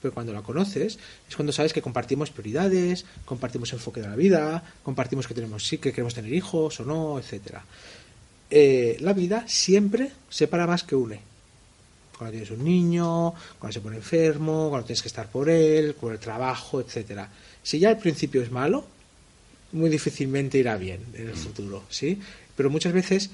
Pero cuando la conoces es cuando sabes que compartimos prioridades, compartimos enfoque de la vida, compartimos que tenemos sí que queremos tener hijos o no, etcétera. Eh, la vida siempre separa más que une. Cuando tienes un niño, cuando se pone enfermo, cuando tienes que estar por él, por el trabajo, etcétera. Si ya al principio es malo, muy difícilmente irá bien en el futuro, ¿sí? Pero muchas veces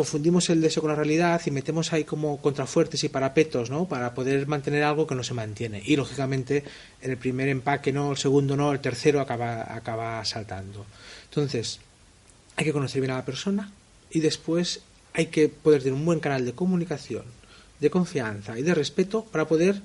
confundimos el deseo con la realidad y metemos ahí como contrafuertes y parapetos, ¿no? Para poder mantener algo que no se mantiene. Y lógicamente en el primer empaque no, el segundo no, el tercero acaba, acaba saltando. Entonces, hay que conocer bien a la persona y después hay que poder tener un buen canal de comunicación, de confianza y de respeto para poder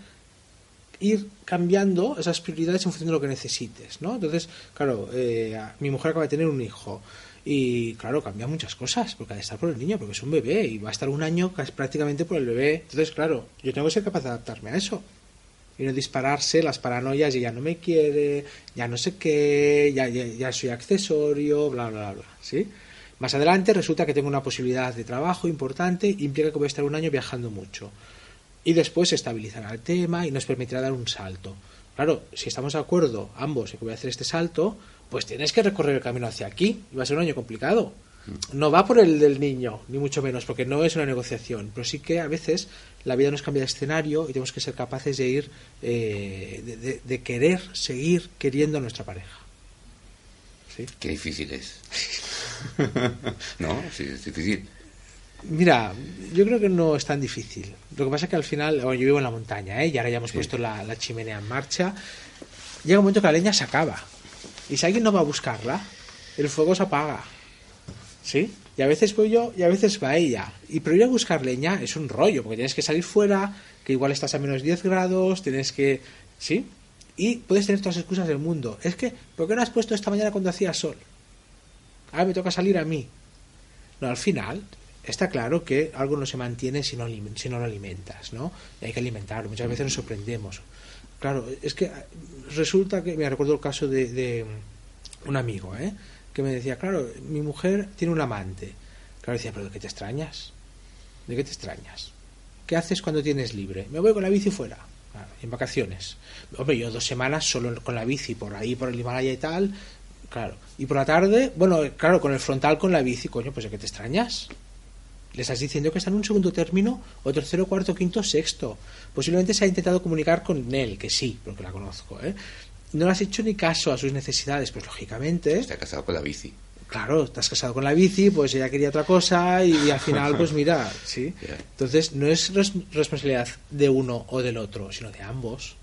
ir cambiando esas prioridades en función de lo que necesites, ¿no? Entonces, claro, eh, mi mujer acaba de tener un hijo y claro, cambia muchas cosas, porque ha de estar por el niño, porque es un bebé y va a estar un año prácticamente por el bebé. Entonces, claro, yo tengo que ser capaz de adaptarme a eso. Y no dispararse las paranoias y ya no me quiere, ya no sé qué, ya, ya, soy accesorio, bla, bla, bla, ¿sí? Más adelante resulta que tengo una posibilidad de trabajo importante, implica que voy a estar un año viajando mucho. Y después se estabilizará el tema y nos permitirá dar un salto. Claro, si estamos de acuerdo ambos en que voy a hacer este salto, pues tienes que recorrer el camino hacia aquí. Y va a ser un año complicado. Mm. No va por el del niño, ni mucho menos, porque no es una negociación. Pero sí que a veces la vida nos cambia de escenario y tenemos que ser capaces de ir, eh, de, querer seguir queriendo a nuestra pareja. ¿Sí? Qué difícil es. <laughs> no, sí, es difícil. Mira, yo creo que no es tan difícil. Lo que pasa es que al final, yo vivo en la montaña, ¿eh? y ahora ya hemos puesto la, la chimenea en marcha. Llega un momento que la leña se acaba y si alguien no va a buscarla, el fuego se apaga. ¿Sí? Y a veces voy yo y a veces va ella. Y pero ir a buscar leña es un rollo, porque tienes que salir fuera, que igual estás a menos 10 grados, tienes que... ¿Sí? Y puedes tener todas las excusas del mundo. Es que, ¿por qué no has puesto esta mañana cuando hacía sol? Ahora me toca salir a mí. No, al final, está claro que algo no se mantiene si no, si no lo alimentas, ¿no? Y hay que alimentarlo. Muchas veces nos sorprendemos. Claro, es que resulta que, me recuerdo el caso de, un amigo, ¿eh? que me decía, claro, mi mujer tiene un amante. Claro, decía, pero ¿de qué te extrañas? ¿De qué te extrañas? ¿Qué haces cuando tienes libre? Me voy con la bici fuera, en vacaciones. Hombre, yo dos semanas solo con la bici, por ahí, por el Himalaya y tal, claro. Y por la tarde, bueno, claro, con el frontal con la bici, coño, pues ¿de qué te extrañas? Le estás diciendo que está en un segundo término, o tercero, cuarto, quinto, sexto. Posiblemente se ha intentado comunicar con él, que sí, porque la conozco, ¿eh? No le has hecho ni caso a sus necesidades, pues lógicamente. Está casado con la bici. Claro, estás casado con la bici, pues ella quería otra cosa y, al final, pues <laughs> mira, sí. Entonces, no es responsabilidad de uno o del otro, sino de ambos.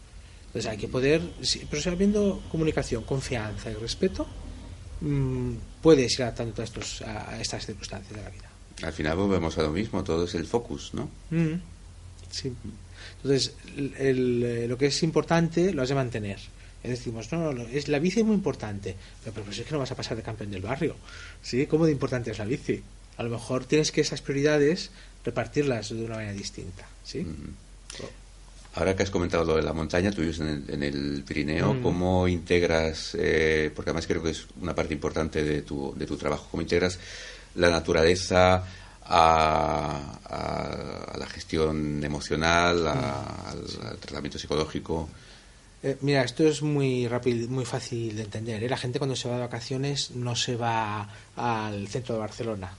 Entonces, hay que poder, pero si habiendo comunicación, confianza y respeto, mmm, puedes ir adaptando a, estos, a estas circunstancias de la vida. Al final volvemos a lo mismo, todo es el focus, ¿no? Mm. sí. Entonces, eh, lo que es importante lo has de mantener. Y decimos, no, no, es, la bici es muy importante, pero, pero pues es que no vas a pasar de campeón del barrio. ¿Sí? ¿Cómo de importante es la bici? A lo mejor tienes que esas prioridades repartirlas de una manera distinta. ¿sí? Mm. Ahora que has comentado lo de la montaña, tú vives en el, Pirineo, mm. ¿cómo integras, eh, porque además creo que es una parte importante de tu, de tu trabajo, cómo integras la naturaleza a, la gestión emocional, al, tratamiento psicológico. Eh, mira, esto es muy rápido, muy fácil de entender. ¿eh? La gente cuando se va de vacaciones no se va al centro de Barcelona,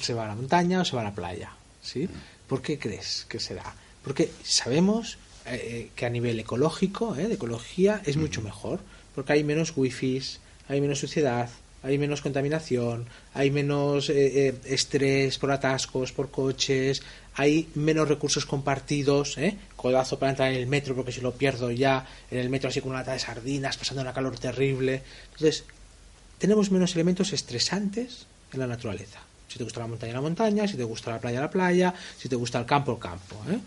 se va a la montaña o se va a la playa, ¿sí? ¿Por qué crees que será? Porque sabemos eh, que a nivel ecológico, de ecología, es mucho mejor. Porque hay menos wifi, hay menos suciedad, hay menos contaminación, hay menos eh, eh, estrés por atascos, por coches, hay menos recursos compartidos, ¿eh? codazo para entrar en el metro porque si lo pierdo ya en el metro así con una lata de sardinas, pasando una calor terrible. Entonces, tenemos menos elementos estresantes en la naturaleza. Si te gusta la montaña, la montaña, si te gusta la playa, la playa, si te gusta el campo, el campo. ¿eh?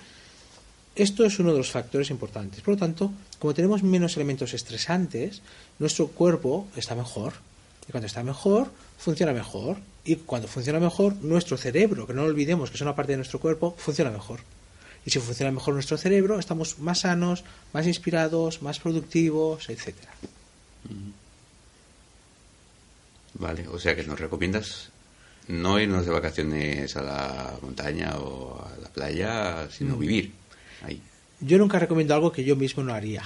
Esto es uno de los factores importantes. Por lo tanto, como tenemos menos elementos estresantes, nuestro cuerpo está mejor, y cuando está mejor, funciona mejor. Y cuando funciona mejor, nuestro cerebro, que no lo olvidemos que es una parte de nuestro cuerpo, funciona mejor. Y si funciona mejor nuestro cerebro, estamos más sanos, más inspirados, más productivos, etcétera. Vale, o sea que nos recomiendas no irnos de vacaciones a la montaña o a la playa, sino mm. vivir ahí. Yo nunca recomiendo algo que yo mismo no haría.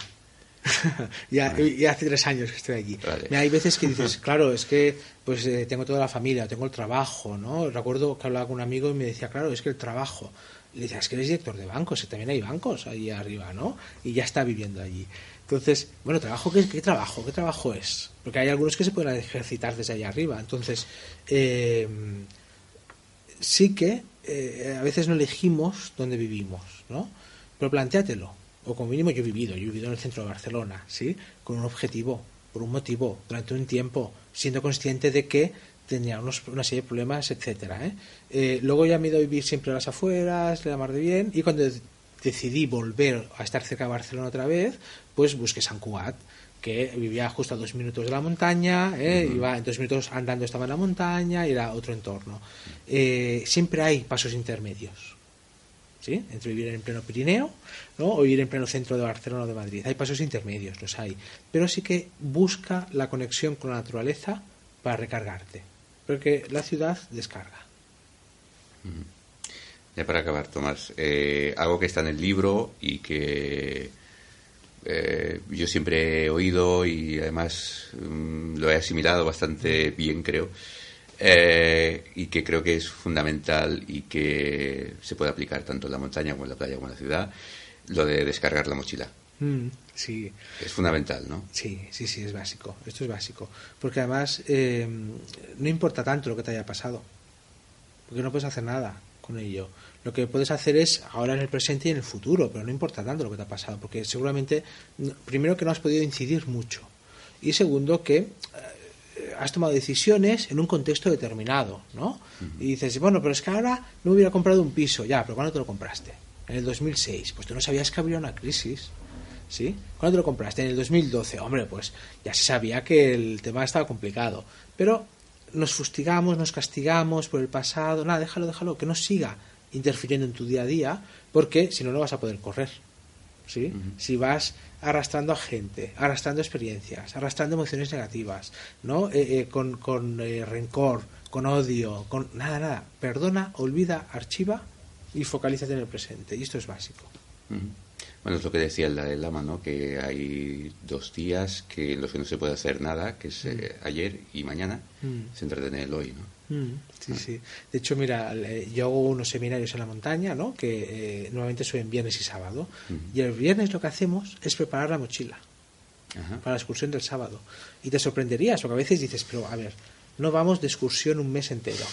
<laughs> ya, hace tres años que estoy allí. hay veces que <laughs> dices, claro, es que pues eh, tengo toda la familia, tengo el trabajo, ¿no? Recuerdo que hablaba con un amigo y me decía, claro, es que el trabajo. le decía, es que eres director de bancos, también hay bancos ahí arriba, ¿no? Y ya está viviendo allí. Entonces, bueno, trabajo, ¿qué, trabajo? ¿Qué trabajo es? Porque hay algunos que se pueden ejercitar desde allá arriba. Entonces, eh, sí que eh, a veces no elegimos dónde vivimos, ¿no? Pero planteatelo o como mínimo yo he vivido, yo he vivido en el centro de Barcelona, ¿sí? Con un objetivo, por un motivo, durante un tiempo, siendo consciente de que tenía unos, una serie de problemas, etcétera. ¿eh? Eh, luego ya me he ido a vivir siempre a las afueras, le da más de bien, y cuando decidí volver a estar cerca de Barcelona otra vez, pues busqué San Cugat, que vivía justo a dos minutos de la montaña, ¿eh? iba en dos minutos andando estaba en la montaña, y era otro entorno. siempre hay pasos intermedios. ¿Sí? entre vivir en pleno Pirineo o vivir en pleno centro de Barcelona o de Madrid. Hay pasos intermedios, los hay, pero sí que busca la conexión con la naturaleza para recargarte, porque la ciudad descarga. Ya para acabar, Tomás, eh, algo que está en el libro y que eh, yo siempre he oído y además mm, lo he asimilado bastante bien, creo, eh, y que creo que es fundamental y que se puede aplicar tanto en la montaña como en la playa como en la ciudad, lo de descargar la mochila. Mm, sí. Es fundamental, ¿no? Sí, sí, sí, es básico. Esto es básico. Porque además eh, no importa tanto lo que te haya pasado. Porque no puedes hacer nada con ello. Lo que puedes hacer es ahora en el presente y en el futuro, pero no importa tanto lo que te ha pasado. Porque seguramente, primero que no has podido incidir mucho. Y segundo que eh, has tomado decisiones en un contexto determinado, ¿no? Y dices, bueno, pero es que ahora no hubiera comprado un piso, ya, pero ¿cuándo te lo compraste? En el 2006, pues tú no sabías que habría una crisis, ¿sí? ¿Cuándo te lo compraste? En el 2012, hombre, pues ya se sabía que el tema estaba complicado, pero nos fustigamos, nos castigamos por el pasado, nada, déjalo, déjalo, que no siga interfiriendo en tu día a día, porque si no, no vas a poder correr, ¿sí? Si vas arrastrando a gente, arrastrando experiencias, arrastrando emociones negativas, ¿no? Eh, eh, con, con eh, rencor, con odio, con nada, nada. Perdona, olvida, archiva y focalízate en el presente. Y esto es básico. Bueno, es lo que decía el Lama, ¿no? Que hay dos días que en los que no se puede hacer nada, que es ayer y mañana, se en el hoy, ¿no? Mm, sí, sí. De hecho, mira, yo hago unos seminarios en la montaña, ¿no? Que eh, normalmente son viernes y sábado. Y el viernes lo que hacemos es preparar la mochila para la excursión del sábado. Y te sorprenderías, porque a veces dices, pero a ver, no vamos de excursión un mes entero.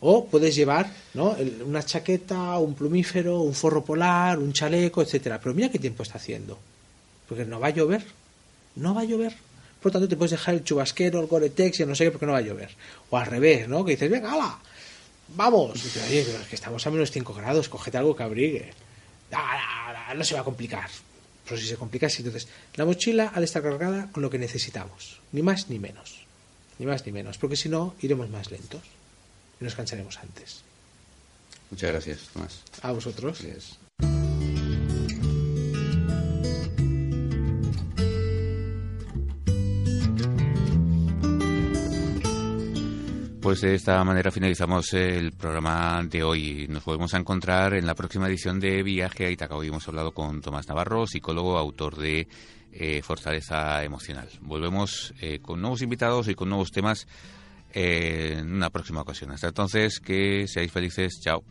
O puedes llevar ¿no? una chaqueta, un plumífero, un forro polar, un chaleco, etcétera. Pero mira qué tiempo está haciendo. Porque no va a llover. No va a llover. Por lo tanto, te puedes dejar el chubasquero, el Gore-Tex y no sé qué, porque no va a llover. O al revés, ¿no? Que dices, venga, hala, vamos. Y dices, oye, que estamos a menos 5 grados, cógete algo que abrigue. No, no se va a complicar. Pero si se complica, sí. Entonces, la mochila ha de estar cargada con lo que necesitamos. Ni más ni menos. Ni más ni menos. Porque si no, iremos más lentos. Y nos cansaremos antes. Muchas gracias, Tomás. A vosotros. Pues de esta manera finalizamos el programa de hoy. Nos podemos encontrar en la próxima edición de Viaje a Itaca. Hemos hablado con Tomás Navarro, psicólogo, autor de eh, Fortaleza Emocional. Volvemos eh, con nuevos invitados y con nuevos temas eh, en una próxima ocasión. Hasta entonces, que seáis felices. Chao.